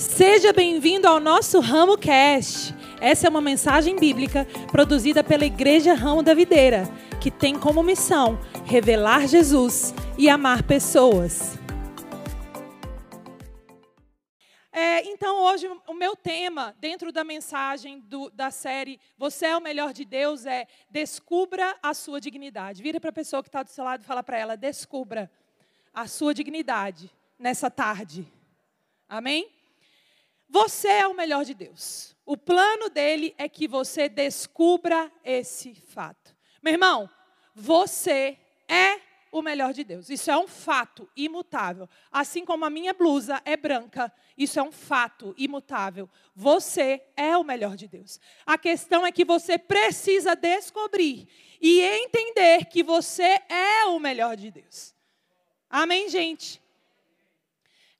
Seja bem-vindo ao nosso Ramo Cast. Essa é uma mensagem bíblica produzida pela Igreja Ramo da Videira, que tem como missão revelar Jesus e amar pessoas. É, então, hoje, o meu tema, dentro da mensagem do, da série Você é o Melhor de Deus, é Descubra a Sua Dignidade. Vira para a pessoa que está do seu lado e fala para ela: Descubra a sua dignidade nessa tarde. Amém? Você é o melhor de Deus. O plano dele é que você descubra esse fato. Meu irmão, você é o melhor de Deus. Isso é um fato imutável. Assim como a minha blusa é branca, isso é um fato imutável. Você é o melhor de Deus. A questão é que você precisa descobrir e entender que você é o melhor de Deus. Amém, gente?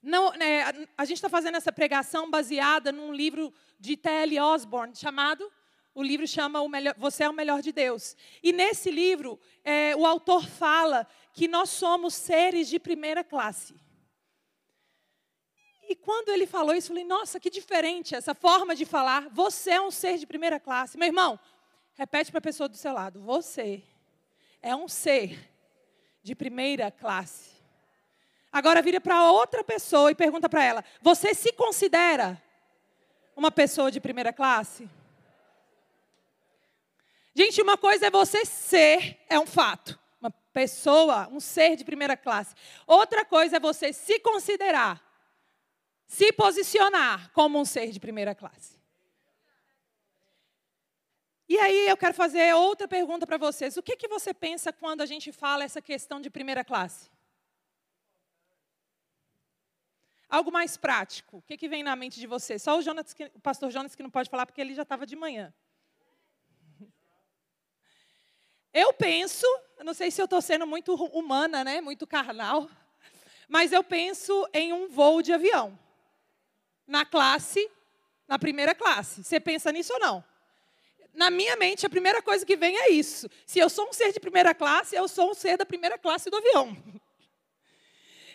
Não, né, a gente está fazendo essa pregação baseada num livro de T.L. Osborne chamado o livro chama o melhor, Você é o Melhor de Deus. E nesse livro, é, o autor fala que nós somos seres de primeira classe. E quando ele falou isso, eu falei, nossa, que diferente essa forma de falar. Você é um ser de primeira classe. Meu irmão, repete para a pessoa do seu lado. Você é um ser de primeira classe. Agora vira para outra pessoa e pergunta para ela: Você se considera uma pessoa de primeira classe? Gente, uma coisa é você ser, é um fato. Uma pessoa, um ser de primeira classe. Outra coisa é você se considerar, se posicionar como um ser de primeira classe. E aí eu quero fazer outra pergunta para vocês. O que, que você pensa quando a gente fala essa questão de primeira classe? Algo mais prático. O que, que vem na mente de você? Só o, Jonas, o pastor Jonas que não pode falar porque ele já estava de manhã. Eu penso, não sei se eu estou sendo muito humana, né, muito carnal, mas eu penso em um voo de avião. Na classe, na primeira classe. Você pensa nisso ou não? Na minha mente, a primeira coisa que vem é isso. Se eu sou um ser de primeira classe, eu sou um ser da primeira classe do avião.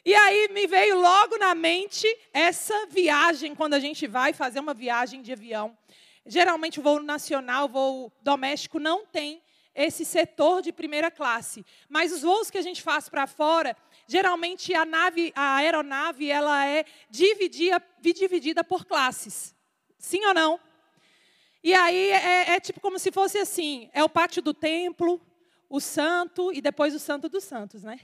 E aí me veio logo na mente essa viagem, quando a gente vai fazer uma viagem de avião. Geralmente o voo nacional, voo doméstico, não tem esse setor de primeira classe. Mas os voos que a gente faz para fora, geralmente a nave, a aeronave, ela é dividida, dividida por classes. Sim ou não? E aí é, é tipo como se fosse assim: é o pátio do templo, o santo e depois o santo dos santos, né?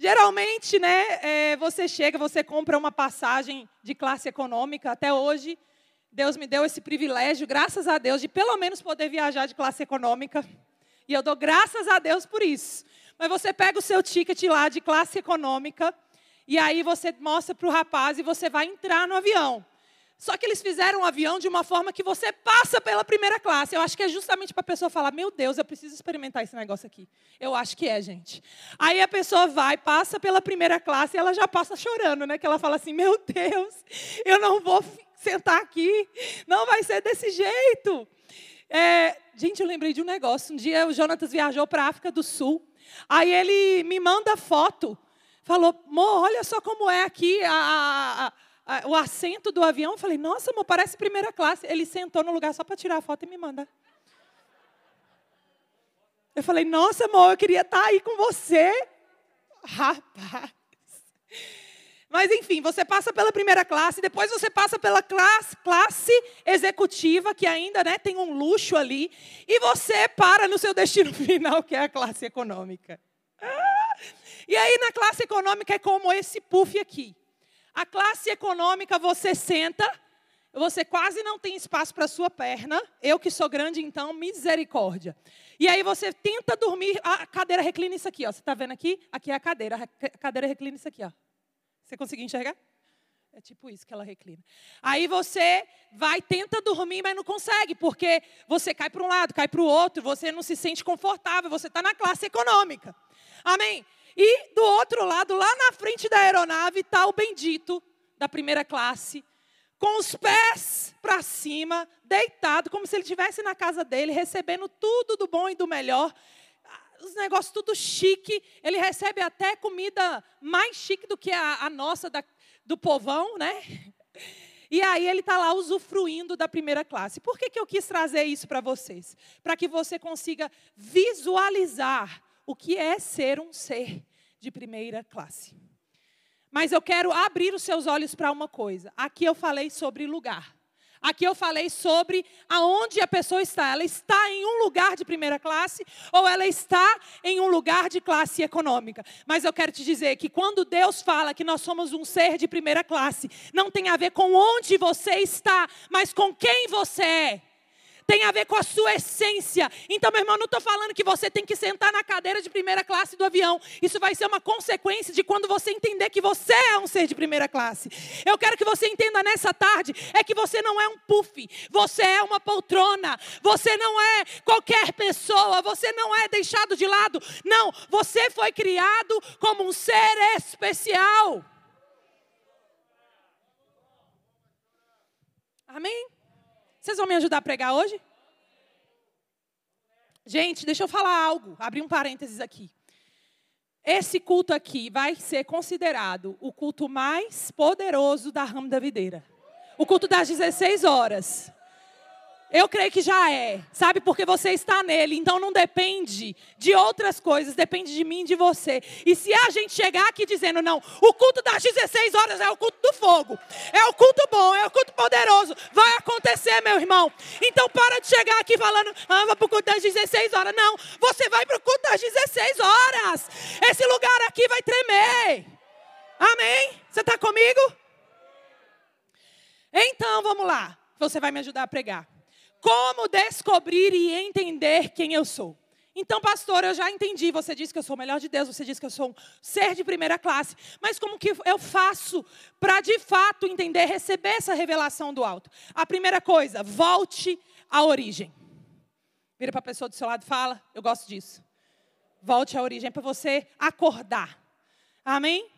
Geralmente, né, é, você chega, você compra uma passagem de classe econômica. Até hoje, Deus me deu esse privilégio, graças a Deus, de pelo menos poder viajar de classe econômica. E eu dou graças a Deus por isso. Mas você pega o seu ticket lá de classe econômica, e aí você mostra para o rapaz e você vai entrar no avião. Só que eles fizeram um avião de uma forma que você passa pela primeira classe. Eu acho que é justamente para a pessoa falar: Meu Deus, eu preciso experimentar esse negócio aqui. Eu acho que é, gente. Aí a pessoa vai, passa pela primeira classe e ela já passa chorando, né? Que ela fala assim: Meu Deus, eu não vou sentar aqui. Não vai ser desse jeito. É, gente, eu lembrei de um negócio. Um dia o Jonatas viajou para a África do Sul. Aí ele me manda foto. Falou: Mo, olha só como é aqui a, a, a o assento do avião, eu falei, nossa, amor, parece primeira classe. Ele sentou no lugar só para tirar a foto e me manda. Eu falei, nossa, amor, eu queria estar tá aí com você. Rapaz. Mas enfim, você passa pela primeira classe, depois você passa pela classe, classe executiva, que ainda né, tem um luxo ali, e você para no seu destino final, que é a classe econômica. Ah! E aí na classe econômica é como esse puff aqui. A classe econômica você senta, você quase não tem espaço para sua perna. Eu que sou grande, então, misericórdia. E aí você tenta dormir, a cadeira reclina isso aqui, ó. Você está vendo aqui? Aqui é a cadeira. A cadeira reclina isso aqui, ó. Você conseguiu enxergar? É tipo isso que ela reclina. Aí você vai, tenta dormir, mas não consegue, porque você cai para um lado, cai para o outro, você não se sente confortável, você está na classe econômica. Amém? E do outro lado, lá na frente da aeronave, está o bendito da primeira classe, com os pés para cima, deitado, como se ele estivesse na casa dele, recebendo tudo do bom e do melhor. Os negócios tudo chique. Ele recebe até comida mais chique do que a, a nossa, da, do povão, né? E aí ele está lá usufruindo da primeira classe. Por que, que eu quis trazer isso para vocês? Para que você consiga visualizar o que é ser um ser de primeira classe. Mas eu quero abrir os seus olhos para uma coisa. Aqui eu falei sobre lugar. Aqui eu falei sobre aonde a pessoa está. Ela está em um lugar de primeira classe ou ela está em um lugar de classe econômica. Mas eu quero te dizer que quando Deus fala que nós somos um ser de primeira classe, não tem a ver com onde você está, mas com quem você é tem a ver com a sua essência. Então, meu irmão, não estou falando que você tem que sentar na cadeira de primeira classe do avião. Isso vai ser uma consequência de quando você entender que você é um ser de primeira classe. Eu quero que você entenda nessa tarde é que você não é um puff, você é uma poltrona, você não é qualquer pessoa, você não é deixado de lado. Não, você foi criado como um ser especial. Amém? Vocês vão me ajudar a pregar hoje? Gente, deixa eu falar algo, abrir um parênteses aqui. Esse culto aqui vai ser considerado o culto mais poderoso da rama da videira. O culto das 16 horas. Eu creio que já é, sabe? Porque você está nele, então não depende de outras coisas, depende de mim e de você. E se a gente chegar aqui dizendo, não, o culto das 16 horas é o culto do fogo, é o culto bom, é o culto poderoso, vai acontecer, meu irmão. Então para de chegar aqui falando, ah, vou para o culto das 16 horas. Não, você vai para o culto das 16 horas. Esse lugar aqui vai tremer. Amém? Você está comigo? Então vamos lá, você vai me ajudar a pregar. Como descobrir e entender quem eu sou? Então, pastor, eu já entendi. Você disse que eu sou o melhor de Deus, você disse que eu sou um ser de primeira classe. Mas como que eu faço para de fato entender, receber essa revelação do alto? A primeira coisa, volte à origem. Vira para a pessoa do seu lado e fala: Eu gosto disso. Volte à origem, é para você acordar. Amém?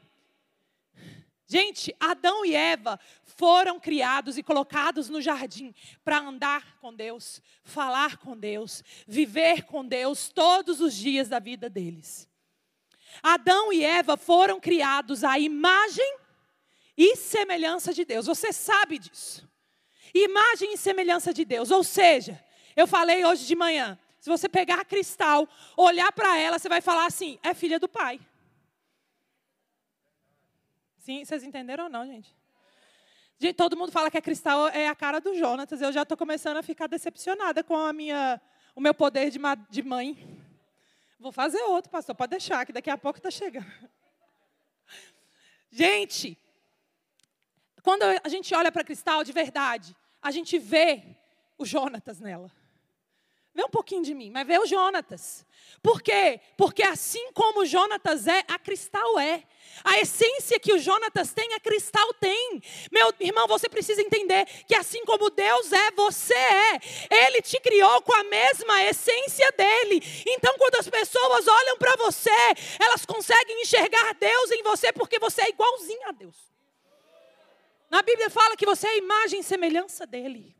Gente, Adão e Eva foram criados e colocados no jardim para andar com Deus, falar com Deus, viver com Deus todos os dias da vida deles. Adão e Eva foram criados à imagem e semelhança de Deus. Você sabe disso. Imagem e semelhança de Deus. Ou seja, eu falei hoje de manhã, se você pegar a cristal, olhar para ela, você vai falar assim: é filha do pai. Sim, vocês entenderam ou não, gente? Gente, todo mundo fala que a Cristal é a cara do Jonatas. Eu já estou começando a ficar decepcionada com a minha, o meu poder de, de mãe. Vou fazer outro, pastor. Pode deixar, que daqui a pouco está chegando. Gente, quando a gente olha para Cristal de verdade, a gente vê o Jonatas nela. Vê um pouquinho de mim, mas vê o Jonatas. Por quê? Porque assim como o Jonatas é, a Cristal é. A essência que o Jonatas tem, a Cristal tem. Meu irmão, você precisa entender que assim como Deus é, você é. Ele te criou com a mesma essência dele. Então, quando as pessoas olham para você, elas conseguem enxergar Deus em você porque você é igualzinho a Deus. Na Bíblia fala que você é a imagem e semelhança dele.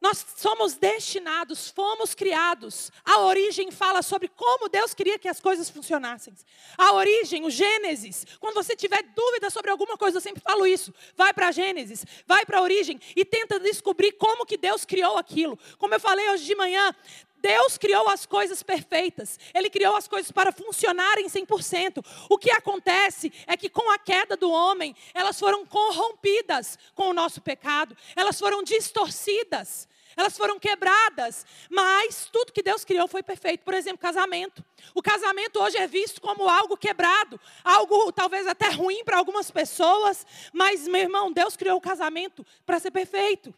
Nós somos destinados, fomos criados. A origem fala sobre como Deus queria que as coisas funcionassem. A origem, o Gênesis. Quando você tiver dúvida sobre alguma coisa, eu sempre falo isso. Vai para Gênesis, vai para a origem e tenta descobrir como que Deus criou aquilo. Como eu falei hoje de manhã, Deus criou as coisas perfeitas. Ele criou as coisas para funcionarem 100%. O que acontece é que com a queda do homem, elas foram corrompidas com o nosso pecado. Elas foram distorcidas elas foram quebradas, mas tudo que Deus criou foi perfeito. Por exemplo, casamento. O casamento hoje é visto como algo quebrado, algo talvez até ruim para algumas pessoas, mas meu irmão, Deus criou o casamento para ser perfeito.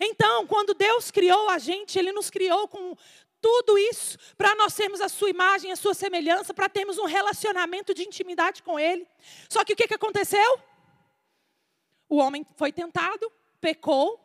Então, quando Deus criou a gente, Ele nos criou com tudo isso para nós sermos a sua imagem, a sua semelhança, para termos um relacionamento de intimidade com Ele. Só que o que, que aconteceu? O homem foi tentado, pecou,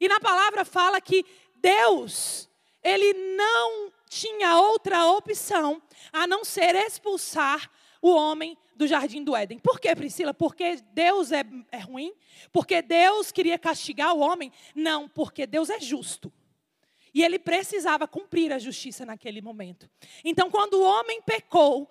e na palavra fala que Deus, ele não tinha outra opção a não ser expulsar o homem do jardim do Éden. Por que, Priscila? Porque Deus é, é ruim? Porque Deus queria castigar o homem? Não, porque Deus é justo. E ele precisava cumprir a justiça naquele momento. Então, quando o homem pecou,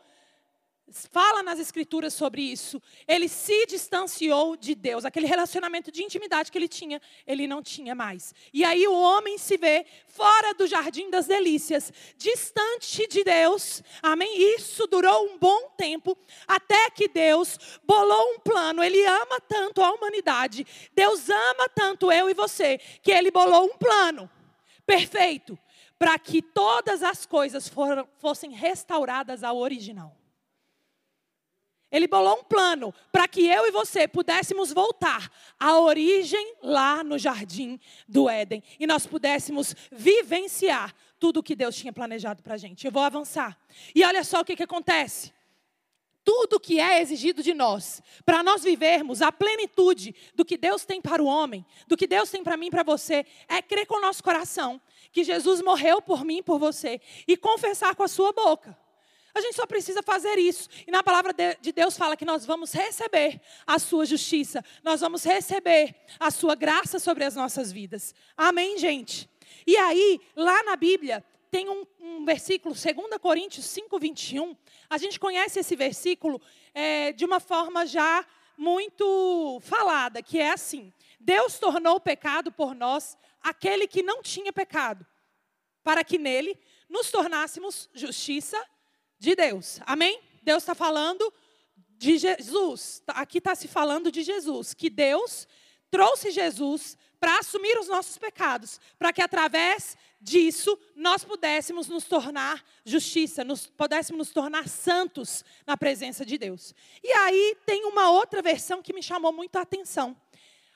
fala nas escrituras sobre isso. Ele se distanciou de Deus, aquele relacionamento de intimidade que ele tinha, ele não tinha mais. E aí o homem se vê fora do jardim das delícias, distante de Deus. Amém? Isso durou um bom tempo, até que Deus bolou um plano. Ele ama tanto a humanidade, Deus ama tanto eu e você, que ele bolou um plano perfeito para que todas as coisas foram, fossem restauradas ao original. Ele bolou um plano para que eu e você pudéssemos voltar à origem lá no jardim do Éden e nós pudéssemos vivenciar tudo o que Deus tinha planejado para a gente. Eu vou avançar. E olha só o que, que acontece. Tudo que é exigido de nós, para nós vivermos a plenitude do que Deus tem para o homem, do que Deus tem para mim e para você, é crer com o nosso coração que Jesus morreu por mim e por você e confessar com a sua boca. A gente só precisa fazer isso. E na palavra de Deus fala que nós vamos receber a sua justiça, nós vamos receber a sua graça sobre as nossas vidas. Amém, gente? E aí, lá na Bíblia, tem um, um versículo, 2 Coríntios 5, 21. A gente conhece esse versículo é, de uma forma já muito falada, que é assim: Deus tornou pecado por nós aquele que não tinha pecado, para que nele nos tornássemos justiça de Deus. Amém? Deus está falando de Jesus. Tá, aqui está se falando de Jesus. Que Deus trouxe Jesus para assumir os nossos pecados, para que através disso nós pudéssemos nos tornar justiça, nos, pudéssemos nos tornar santos na presença de Deus. E aí tem uma outra versão que me chamou muito a atenção.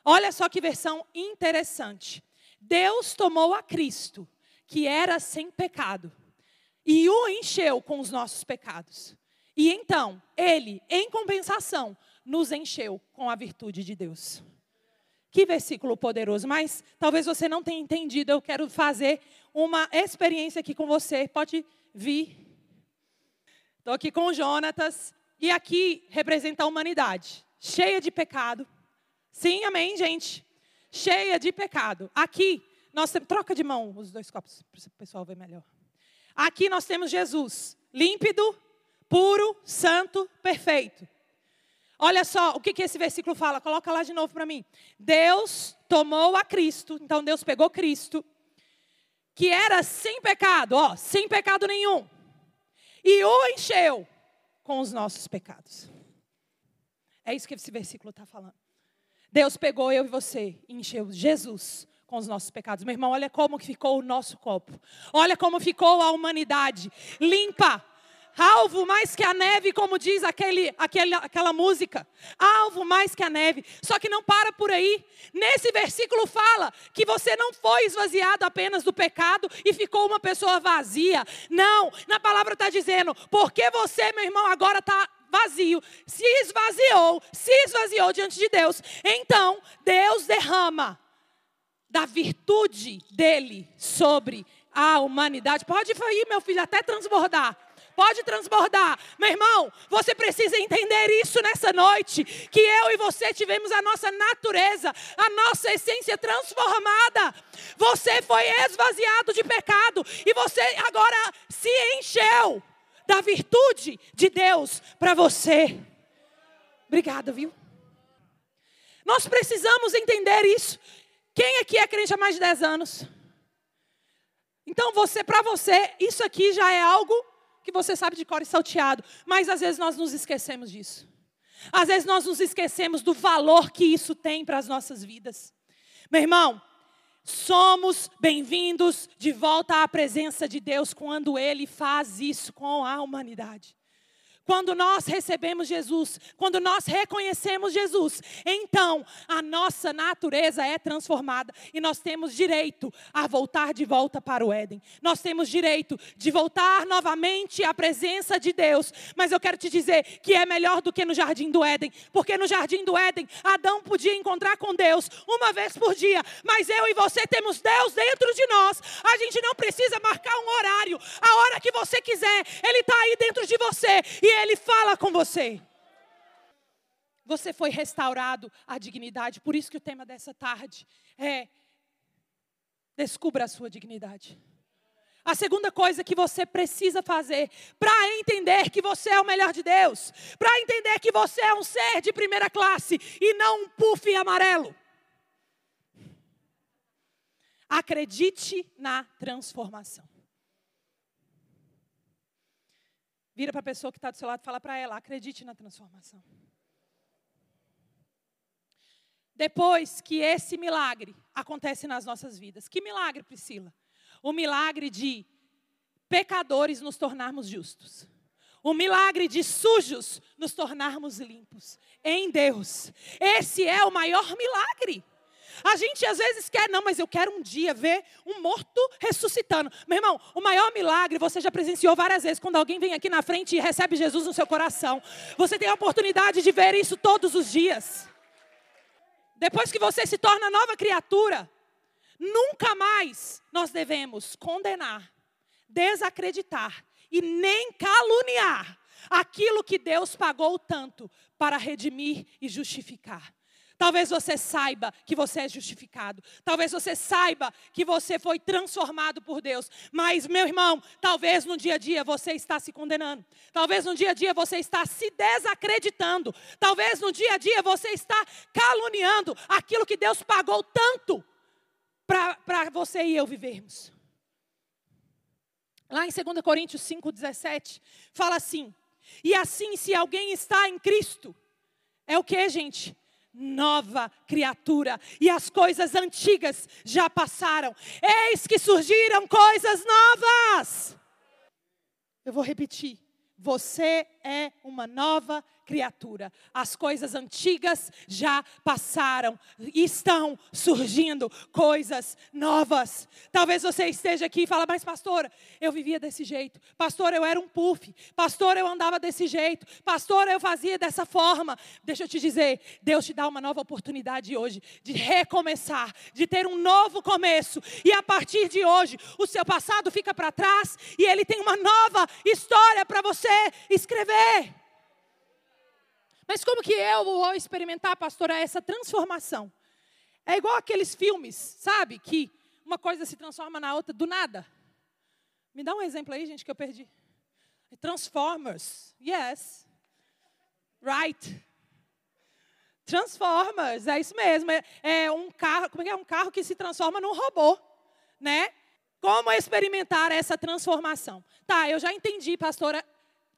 Olha só que versão interessante. Deus tomou a Cristo, que era sem pecado e o encheu com os nossos pecados. E então, ele, em compensação, nos encheu com a virtude de Deus. Que versículo poderoso, mas talvez você não tenha entendido. Eu quero fazer uma experiência aqui com você. Pode vir. Estou aqui com o Jonatas. E aqui representa a humanidade, cheia de pecado. Sim, amém, gente? Cheia de pecado. Aqui, temos. Troca de mão os dois copos, para o pessoal ver melhor. Aqui nós temos Jesus, límpido, puro, santo, perfeito. Olha só o que, que esse versículo fala, coloca lá de novo para mim. Deus tomou a Cristo, então Deus pegou Cristo, que era sem pecado, ó, sem pecado nenhum, e o encheu com os nossos pecados. É isso que esse versículo está falando. Deus pegou eu e você e encheu Jesus com os nossos pecados. Meu irmão, olha como ficou o nosso copo. Olha como ficou a humanidade limpa. Alvo mais que a neve, como diz aquele, aquele, aquela música. Alvo mais que a neve. Só que não para por aí. Nesse versículo fala que você não foi esvaziado apenas do pecado e ficou uma pessoa vazia. Não, na palavra está dizendo, porque você, meu irmão, agora está vazio, se esvaziou, se esvaziou diante de Deus. Então, Deus derrama da virtude dele sobre a humanidade. Pode ir, meu filho, até transbordar. Pode transbordar. Meu irmão, você precisa entender isso nessa noite. Que eu e você tivemos a nossa natureza, a nossa essência transformada. Você foi esvaziado de pecado e você agora se encheu da virtude de Deus para você. Obrigada, viu? Nós precisamos entender isso. Quem aqui é crente há mais de 10 anos? Então, você, para você, isso aqui já é algo que você sabe de cor e salteado. Mas às vezes nós nos esquecemos disso. Às vezes nós nos esquecemos do valor que isso tem para as nossas vidas. Meu irmão, somos bem-vindos de volta à presença de Deus quando Ele faz isso com a humanidade. Quando nós recebemos Jesus, quando nós reconhecemos Jesus, então a nossa natureza é transformada e nós temos direito a voltar de volta para o Éden. Nós temos direito de voltar novamente à presença de Deus. Mas eu quero te dizer que é melhor do que no jardim do Éden, porque no jardim do Éden Adão podia encontrar com Deus uma vez por dia, mas eu e você temos Deus dentro de nós. A gente não precisa marcar um horário, a hora que você quiser, Ele está aí dentro de você e ele fala com você. Você foi restaurado à dignidade. Por isso que o tema dessa tarde é descubra a sua dignidade. A segunda coisa que você precisa fazer para entender que você é o melhor de Deus, para entender que você é um ser de primeira classe e não um puff amarelo. Acredite na transformação. Vira para a pessoa que está do seu lado e fala para ela: acredite na transformação. Depois que esse milagre acontece nas nossas vidas. Que milagre, Priscila? O milagre de pecadores nos tornarmos justos. O milagre de sujos nos tornarmos limpos em Deus. Esse é o maior milagre. A gente às vezes quer, não, mas eu quero um dia ver um morto ressuscitando. Meu irmão, o maior milagre você já presenciou várias vezes quando alguém vem aqui na frente e recebe Jesus no seu coração. Você tem a oportunidade de ver isso todos os dias. Depois que você se torna nova criatura, nunca mais nós devemos condenar, desacreditar e nem caluniar aquilo que Deus pagou tanto para redimir e justificar. Talvez você saiba que você é justificado. Talvez você saiba que você foi transformado por Deus. Mas, meu irmão, talvez no dia a dia você está se condenando. Talvez no dia a dia você está se desacreditando. Talvez no dia a dia você está caluniando aquilo que Deus pagou tanto para você e eu vivermos. Lá em 2 Coríntios 5,17, fala assim: E assim, se alguém está em Cristo, é o que, gente? Nova criatura, e as coisas antigas já passaram, eis que surgiram coisas novas. Eu vou repetir. Você é uma nova criatura. As coisas antigas já passaram. Estão surgindo coisas novas. Talvez você esteja aqui e fale, mas pastora, eu vivia desse jeito. Pastor, eu era um puff. Pastor, eu andava desse jeito. Pastor, eu fazia dessa forma. Deixa eu te dizer, Deus te dá uma nova oportunidade hoje de recomeçar, de ter um novo começo. E a partir de hoje, o seu passado fica para trás e ele tem uma nova história para você escrever. Mas como que eu vou experimentar, pastora, essa transformação? É igual aqueles filmes, sabe? Que uma coisa se transforma na outra do nada. Me dá um exemplo aí, gente, que eu perdi. Transformers. Yes. Right. Transformers, é isso mesmo. É, é um carro, como é que é? Um carro que se transforma num robô, né? Como experimentar essa transformação? Tá, eu já entendi, pastora,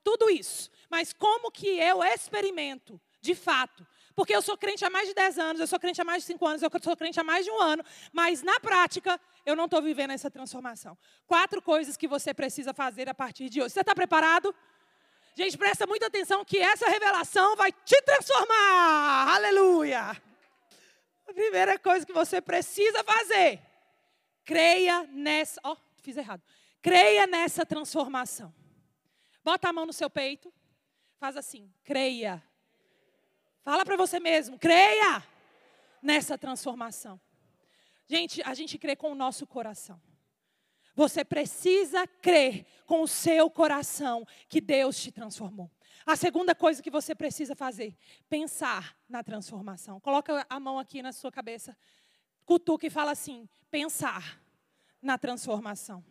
tudo isso. Mas como que eu experimento, de fato? Porque eu sou crente há mais de 10 anos, eu sou crente há mais de 5 anos, eu sou crente há mais de um ano, mas na prática eu não estou vivendo essa transformação. Quatro coisas que você precisa fazer a partir de hoje. Você está preparado? Gente, presta muita atenção que essa revelação vai te transformar. Aleluia! A primeira coisa que você precisa fazer, creia nessa. Ó, oh, fiz errado. Creia nessa transformação. Bota a mão no seu peito. Faz assim, creia. Fala para você mesmo, creia nessa transformação. Gente, a gente crê com o nosso coração. Você precisa crer com o seu coração que Deus te transformou. A segunda coisa que você precisa fazer, pensar na transformação. Coloca a mão aqui na sua cabeça, cutuca e fala assim: pensar na transformação.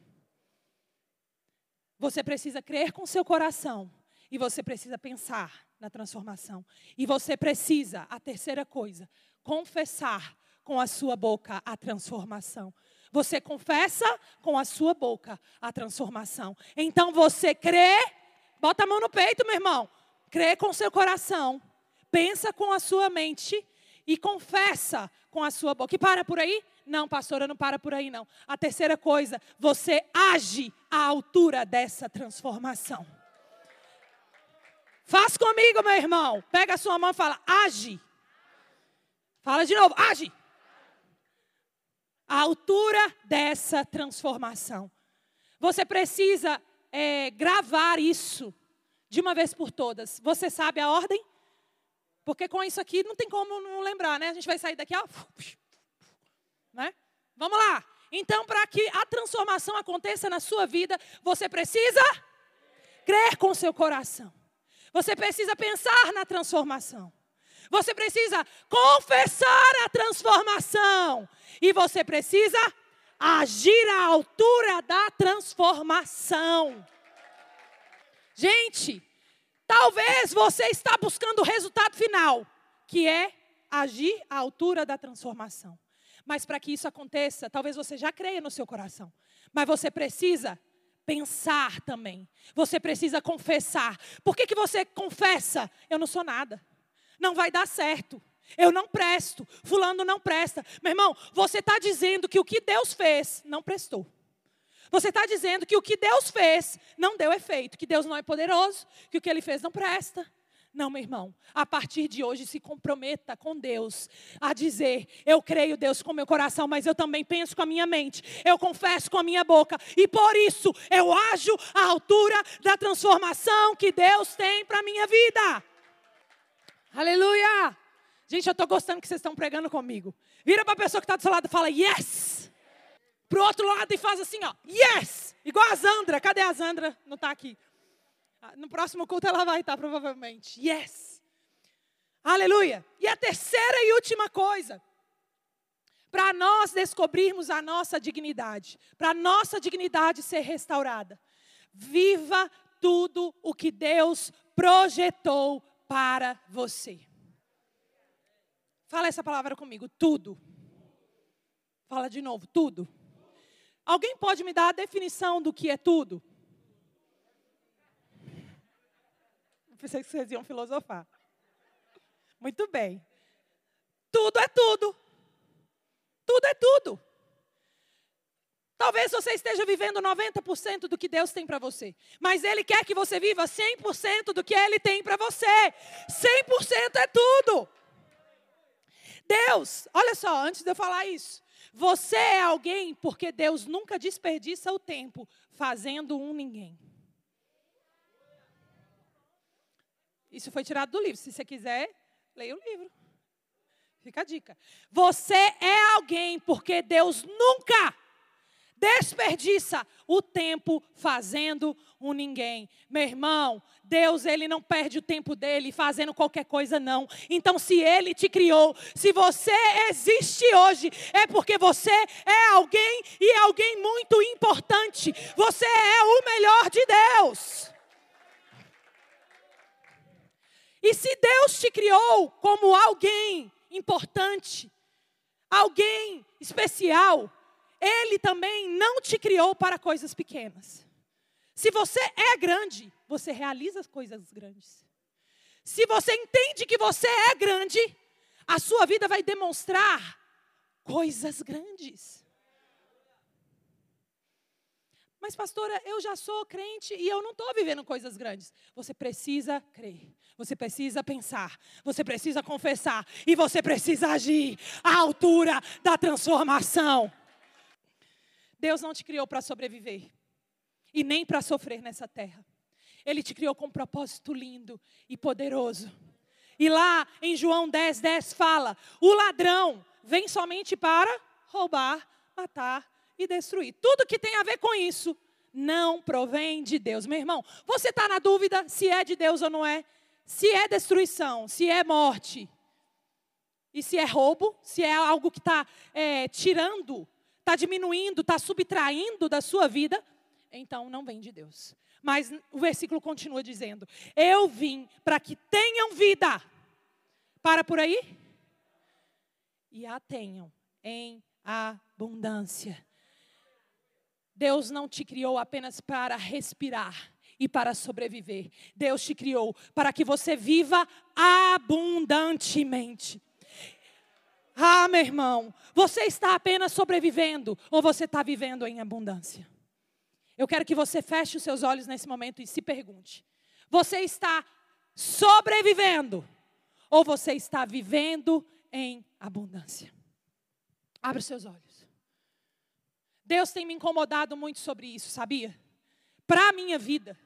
Você precisa crer com o seu coração e você precisa pensar na transformação. E você precisa, a terceira coisa, confessar com a sua boca a transformação. Você confessa com a sua boca a transformação. Então você crê, bota a mão no peito, meu irmão. Crê com seu coração, pensa com a sua mente e confessa com a sua boca. E para por aí? Não, pastora, não para por aí não. A terceira coisa, você age à altura dessa transformação. Faz comigo, meu irmão. Pega a sua mão e fala: age. Fala de novo: age. A altura dessa transformação. Você precisa é, gravar isso de uma vez por todas. Você sabe a ordem? Porque com isso aqui não tem como não lembrar, né? A gente vai sair daqui, ó. Né? Vamos lá. Então, para que a transformação aconteça na sua vida, você precisa crer com seu coração. Você precisa pensar na transformação. Você precisa confessar a transformação. E você precisa agir à altura da transformação. Gente, talvez você está buscando o resultado final, que é agir à altura da transformação. Mas para que isso aconteça, talvez você já creia no seu coração, mas você precisa pensar também. Você precisa confessar. Por que, que você confessa? Eu não sou nada. Não vai dar certo. Eu não presto. Fulano não presta. Meu irmão, você está dizendo que o que Deus fez não prestou. Você está dizendo que o que Deus fez não deu efeito, que Deus não é poderoso, que o que Ele fez não presta. Não, meu irmão, a partir de hoje se comprometa com Deus a dizer: Eu creio, Deus, com meu coração, mas eu também penso com a minha mente, eu confesso com a minha boca, e por isso eu ajo à altura da transformação que Deus tem para a minha vida. Aleluia! Gente, eu estou gostando que vocês estão pregando comigo. Vira para a pessoa que está do seu lado e fala: Yes! Para o outro lado e faz assim, ó: Yes! Igual a Zandra. Cadê a Zandra? Não está aqui. Ah, no próximo culto ela vai estar, provavelmente. Yes! Aleluia! E a terceira e última coisa, para nós descobrirmos a nossa dignidade, para a nossa dignidade ser restaurada, viva tudo o que Deus projetou para você. Fala essa palavra comigo, tudo. Fala de novo, tudo. Alguém pode me dar a definição do que é tudo? Pensei que vocês iam filosofar. Muito bem. Tudo é tudo. Tudo é tudo. Talvez você esteja vivendo 90% do que Deus tem para você, mas Ele quer que você viva 100% do que Ele tem para você. 100% é tudo. Deus, olha só, antes de eu falar isso, você é alguém porque Deus nunca desperdiça o tempo fazendo um ninguém. Isso foi tirado do livro. Se você quiser, leia o livro. Fica a dica. Você é alguém porque Deus nunca desperdiça o tempo fazendo um ninguém. Meu irmão, Deus, ele não perde o tempo dele fazendo qualquer coisa não. Então, se ele te criou, se você existe hoje, é porque você é alguém e é alguém muito importante. Você é o melhor de Deus. E se Deus te criou como alguém importante, alguém especial, Ele também não te criou para coisas pequenas. Se você é grande, você realiza as coisas grandes. Se você entende que você é grande, a sua vida vai demonstrar coisas grandes. Mas, pastora, eu já sou crente e eu não estou vivendo coisas grandes. Você precisa crer. Você precisa pensar, você precisa confessar e você precisa agir à altura da transformação. Deus não te criou para sobreviver e nem para sofrer nessa terra. Ele te criou com um propósito lindo e poderoso. E lá em João 10, 10 fala: o ladrão vem somente para roubar, matar e destruir. Tudo que tem a ver com isso não provém de Deus. Meu irmão, você está na dúvida se é de Deus ou não é? Se é destruição, se é morte, e se é roubo, se é algo que está é, tirando, está diminuindo, está subtraindo da sua vida, então não vem de Deus. Mas o versículo continua dizendo: Eu vim para que tenham vida. Para por aí? E a tenham em abundância. Deus não te criou apenas para respirar e para sobreviver. Deus te criou para que você viva abundantemente. Ah, meu irmão, você está apenas sobrevivendo ou você está vivendo em abundância? Eu quero que você feche os seus olhos nesse momento e se pergunte: você está sobrevivendo ou você está vivendo em abundância? Abra os seus olhos. Deus tem me incomodado muito sobre isso, sabia? Para a minha vida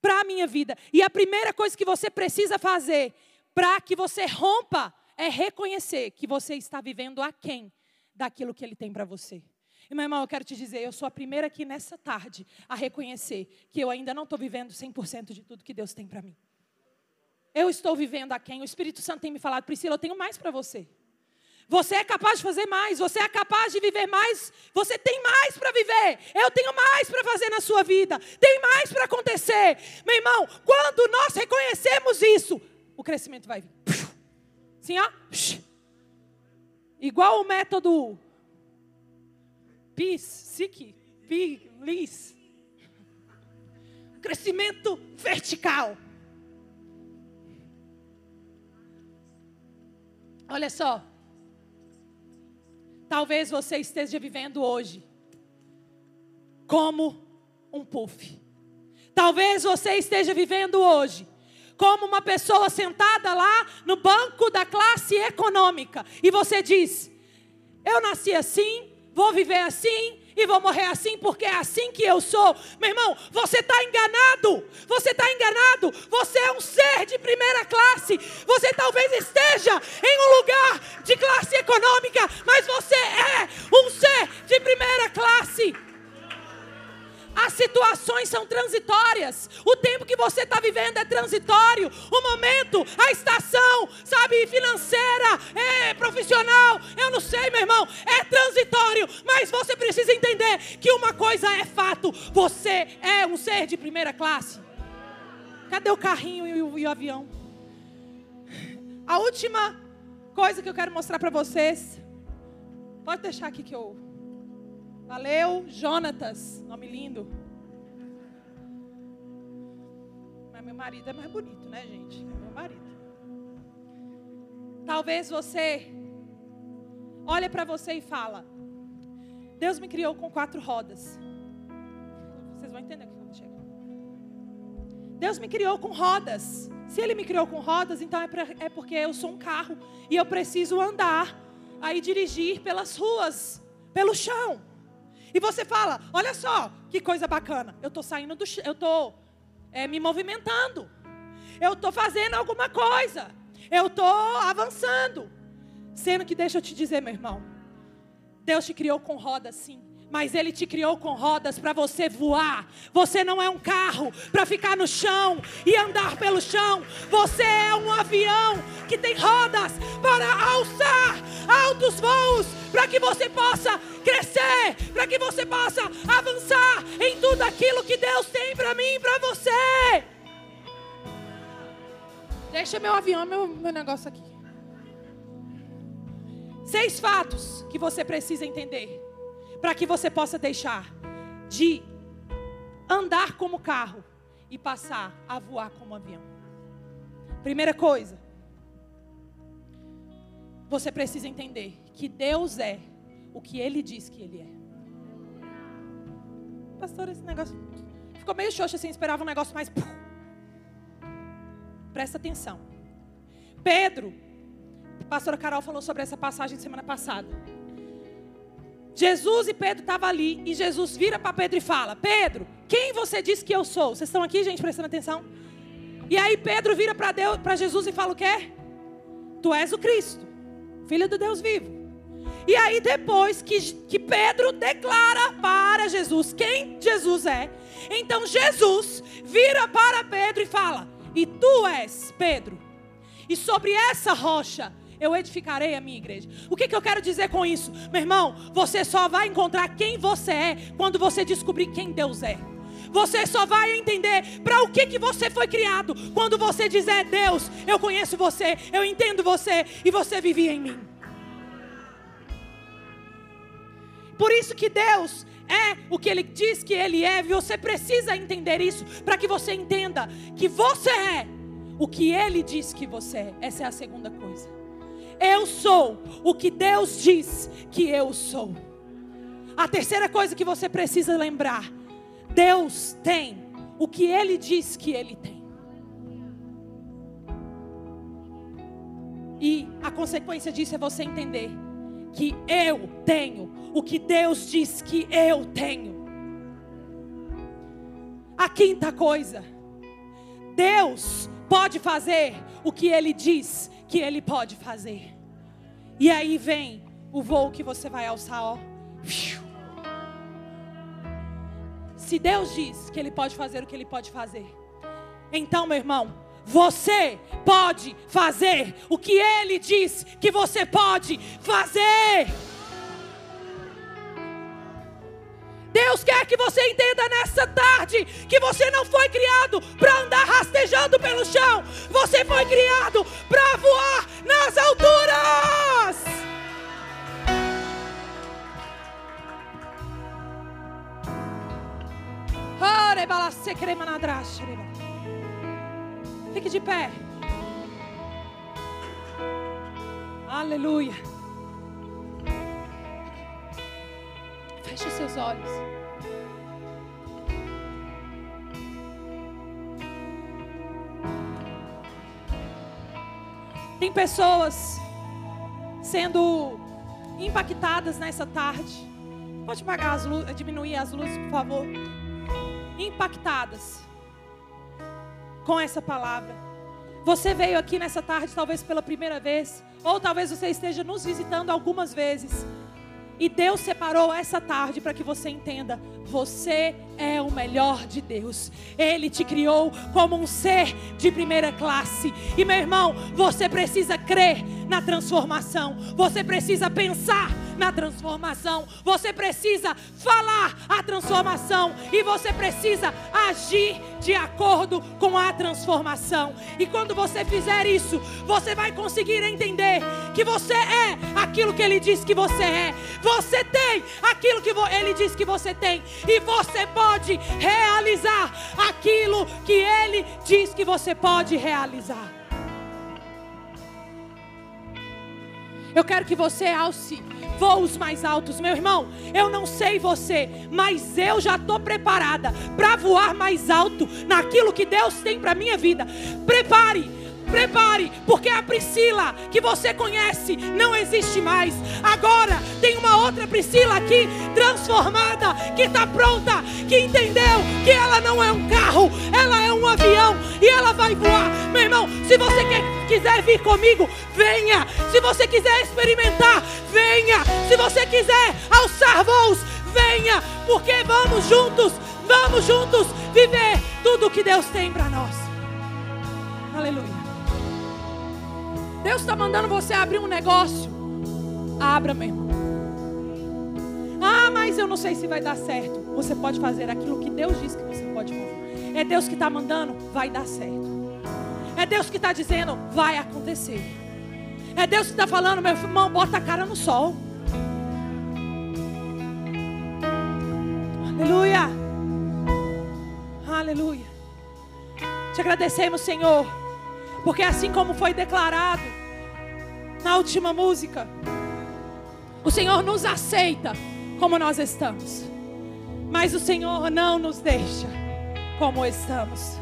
para a minha vida. E a primeira coisa que você precisa fazer para que você rompa é reconhecer que você está vivendo aquém daquilo que Ele tem para você. E meu irmão, eu quero te dizer, eu sou a primeira aqui nessa tarde a reconhecer que eu ainda não estou vivendo 100% de tudo que Deus tem para mim. Eu estou vivendo aquém. O Espírito Santo tem me falado, Priscila, eu tenho mais para você. Você é capaz de fazer mais, você é capaz de viver mais, você tem mais para viver. Eu tenho mais para fazer na sua vida, tem mais para acontecer. Meu irmão, quando nós reconhecemos isso, o crescimento vai vir. Sim, ó. Igual o método PIS, SIC, PI, LIS. Crescimento vertical. Olha só. Talvez você esteja vivendo hoje como um puff. Talvez você esteja vivendo hoje como uma pessoa sentada lá no banco da classe econômica e você diz: Eu nasci assim, vou viver assim, e vou morrer assim porque é assim que eu sou. Meu irmão, você está enganado. Você está enganado. Você é um ser de primeira classe. Você talvez esteja em um lugar de classe econômica, mas você é um ser de primeira classe. As situações são transitórias. O tempo que você está vivendo é transitório. O momento, a estação, sabe, financeira, é profissional, eu não sei, meu irmão, é transitório. Mas você precisa entender que uma coisa é fato: você é um ser de primeira classe. Cadê o carrinho e o, e o avião? A última coisa que eu quero mostrar para vocês. Pode deixar aqui que eu Valeu, Jonatas. Nome lindo. Mas meu marido é mais bonito, né, gente? É meu marido. Talvez você olhe para você e fala: Deus me criou com quatro rodas. Vocês vão entender o que eu chegar. Deus me criou com rodas. Se Ele me criou com rodas, então é, pra, é porque eu sou um carro e eu preciso andar, aí dirigir pelas ruas, pelo chão. E você fala: olha só, que coisa bacana. Eu estou saindo do. Eu estou é, me movimentando. Eu estou fazendo alguma coisa. Eu estou avançando. Sendo que, deixa eu te dizer, meu irmão. Deus te criou com roda sim mas Ele te criou com rodas para você voar. Você não é um carro para ficar no chão e andar pelo chão. Você é um avião que tem rodas para alçar altos voos, para que você possa crescer, para que você possa avançar em tudo aquilo que Deus tem para mim e para você. Deixa meu avião, meu, meu negócio aqui. Seis fatos que você precisa entender para que você possa deixar de andar como carro e passar a voar como avião. Primeira coisa, você precisa entender que Deus é o que Ele diz que Ele é. Pastor, esse negócio ficou meio xoxo assim, esperava um negócio mais. Presta atenção. Pedro, a pastora Carol falou sobre essa passagem semana passada. Jesus e Pedro estavam ali e Jesus vira para Pedro e fala: Pedro, quem você diz que eu sou? Vocês estão aqui, gente, prestando atenção? E aí Pedro vira para Deus, para Jesus e fala o quê? Tu és o Cristo, filho do Deus vivo. E aí depois que, que Pedro declara para Jesus quem Jesus é, então Jesus vira para Pedro e fala: E tu és Pedro. E sobre essa rocha eu edificarei a minha igreja. O que, que eu quero dizer com isso? Meu irmão, você só vai encontrar quem você é quando você descobrir quem Deus é. Você só vai entender para o que, que você foi criado quando você dizer: Deus, eu conheço você, eu entendo você e você vivia em mim. Por isso que Deus é o que Ele diz que Ele é, você precisa entender isso para que você entenda que você é o que Ele diz que você é. Essa é a segunda coisa. Eu sou o que Deus diz que eu sou. A terceira coisa que você precisa lembrar: Deus tem o que Ele diz que Ele tem. E a consequência disso é você entender que eu tenho o que Deus diz que eu tenho. A quinta coisa, Deus pode fazer o que Ele diz que Ele pode fazer. E aí vem o voo que você vai alçar, ó. Se Deus diz que Ele pode fazer o que Ele pode fazer, então, meu irmão, Você pode fazer o que Ele diz que você pode fazer. Deus quer que você entenda nessa tarde que você não foi criado para andar rastejando pelo chão. Você foi criado para voar nas alturas. Fique de pé. Aleluia. Feche os seus olhos. Tem pessoas sendo impactadas nessa tarde. Pode apagar as luzes, diminuir as luzes, por favor. Impactadas com essa palavra. Você veio aqui nessa tarde, talvez pela primeira vez, ou talvez você esteja nos visitando algumas vezes. E Deus separou essa tarde para que você entenda: você é o melhor de Deus. Ele te criou como um ser de primeira classe. E meu irmão, você precisa crer na transformação. Você precisa pensar na transformação. Você precisa falar a transformação e você precisa agir de acordo com a transformação. E quando você fizer isso, você vai conseguir entender que você é aquilo que ele diz que você é. Você tem aquilo que ele diz que você tem e você pode realizar aquilo que ele diz que você pode realizar. Eu quero que você alce voos mais altos, meu irmão. Eu não sei você, mas eu já estou preparada para voar mais alto naquilo que Deus tem para minha vida. Prepare Prepare, porque a Priscila que você conhece não existe mais. Agora tem uma outra Priscila aqui, transformada, que está pronta, que entendeu que ela não é um carro, ela é um avião e ela vai voar. Meu irmão, se você quer, quiser vir comigo, venha. Se você quiser experimentar, venha. Se você quiser alçar voos, venha, porque vamos juntos, vamos juntos viver tudo que Deus tem para nós. Aleluia. Deus está mandando você abrir um negócio. Abra, meu irmão. Ah, mas eu não sei se vai dar certo. Você pode fazer aquilo que Deus diz que você pode fazer. É Deus que está mandando, vai dar certo. É Deus que está dizendo, vai acontecer. É Deus que está falando, meu irmão, bota a cara no sol. Aleluia. Aleluia. Te agradecemos, Senhor porque assim como foi declarado na última música, o Senhor nos aceita como nós estamos. Mas o Senhor não nos deixa como estamos.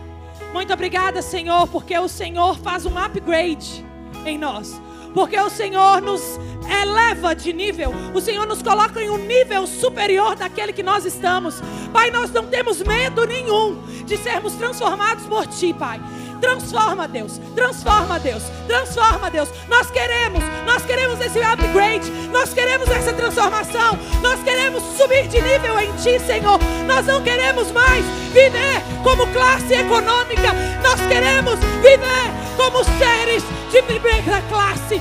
Muito obrigada, Senhor, porque o Senhor faz um upgrade em nós. Porque o Senhor nos eleva de nível, o Senhor nos coloca em um nível superior daquele que nós estamos. Pai, nós não temos medo nenhum de sermos transformados por Ti, Pai. Transforma, Deus. Transforma, Deus. Transforma, Deus. Nós queremos, nós queremos esse upgrade. Nós queremos essa transformação. Nós queremos subir de nível em Ti, Senhor. Nós não queremos mais viver como classe econômica. Nós queremos viver como seres de primeira classe.